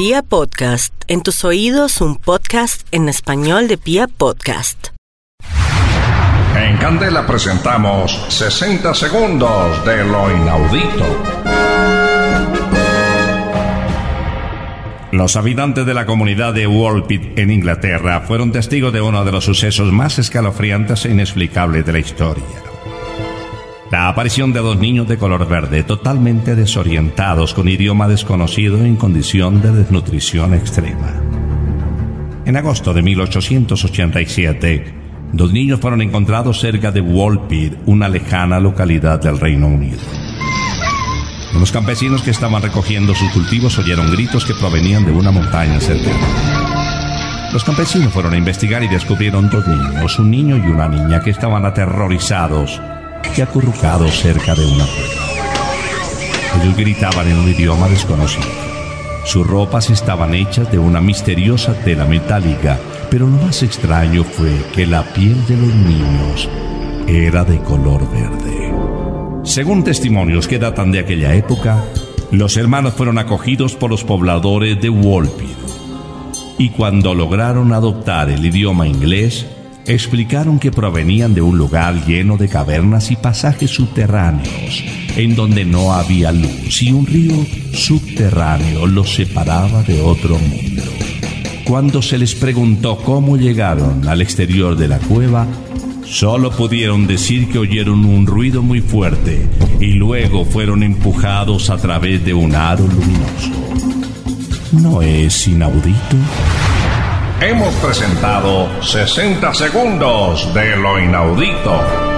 Pia Podcast, en tus oídos un podcast en español de Pia Podcast. En Candela presentamos 60 segundos de lo inaudito. Los habitantes de la comunidad de Walpit en Inglaterra fueron testigos de uno de los sucesos más escalofriantes e inexplicables de la historia. La aparición de dos niños de color verde totalmente desorientados con idioma desconocido en condición de desnutrición extrema. En agosto de 1887, dos niños fueron encontrados cerca de Walpit, una lejana localidad del Reino Unido. Los campesinos que estaban recogiendo sus cultivos oyeron gritos que provenían de una montaña cercana. Los campesinos fueron a investigar y descubrieron dos niños, un niño y una niña, que estaban aterrorizados y acurrucados cerca de una cueva. Ellos gritaban en un idioma desconocido. Sus ropas estaban hechas de una misteriosa tela metálica, pero lo más extraño fue que la piel de los niños era de color verde. Según testimonios que datan de aquella época, los hermanos fueron acogidos por los pobladores de Walpid y cuando lograron adoptar el idioma inglés, explicaron que provenían de un lugar lleno de cavernas y pasajes subterráneos, en donde no había luz y un río subterráneo los separaba de otro mundo. Cuando se les preguntó cómo llegaron al exterior de la cueva, Solo pudieron decir que oyeron un ruido muy fuerte y luego fueron empujados a través de un aro luminoso. ¿No es inaudito? Hemos presentado 60 segundos de lo inaudito.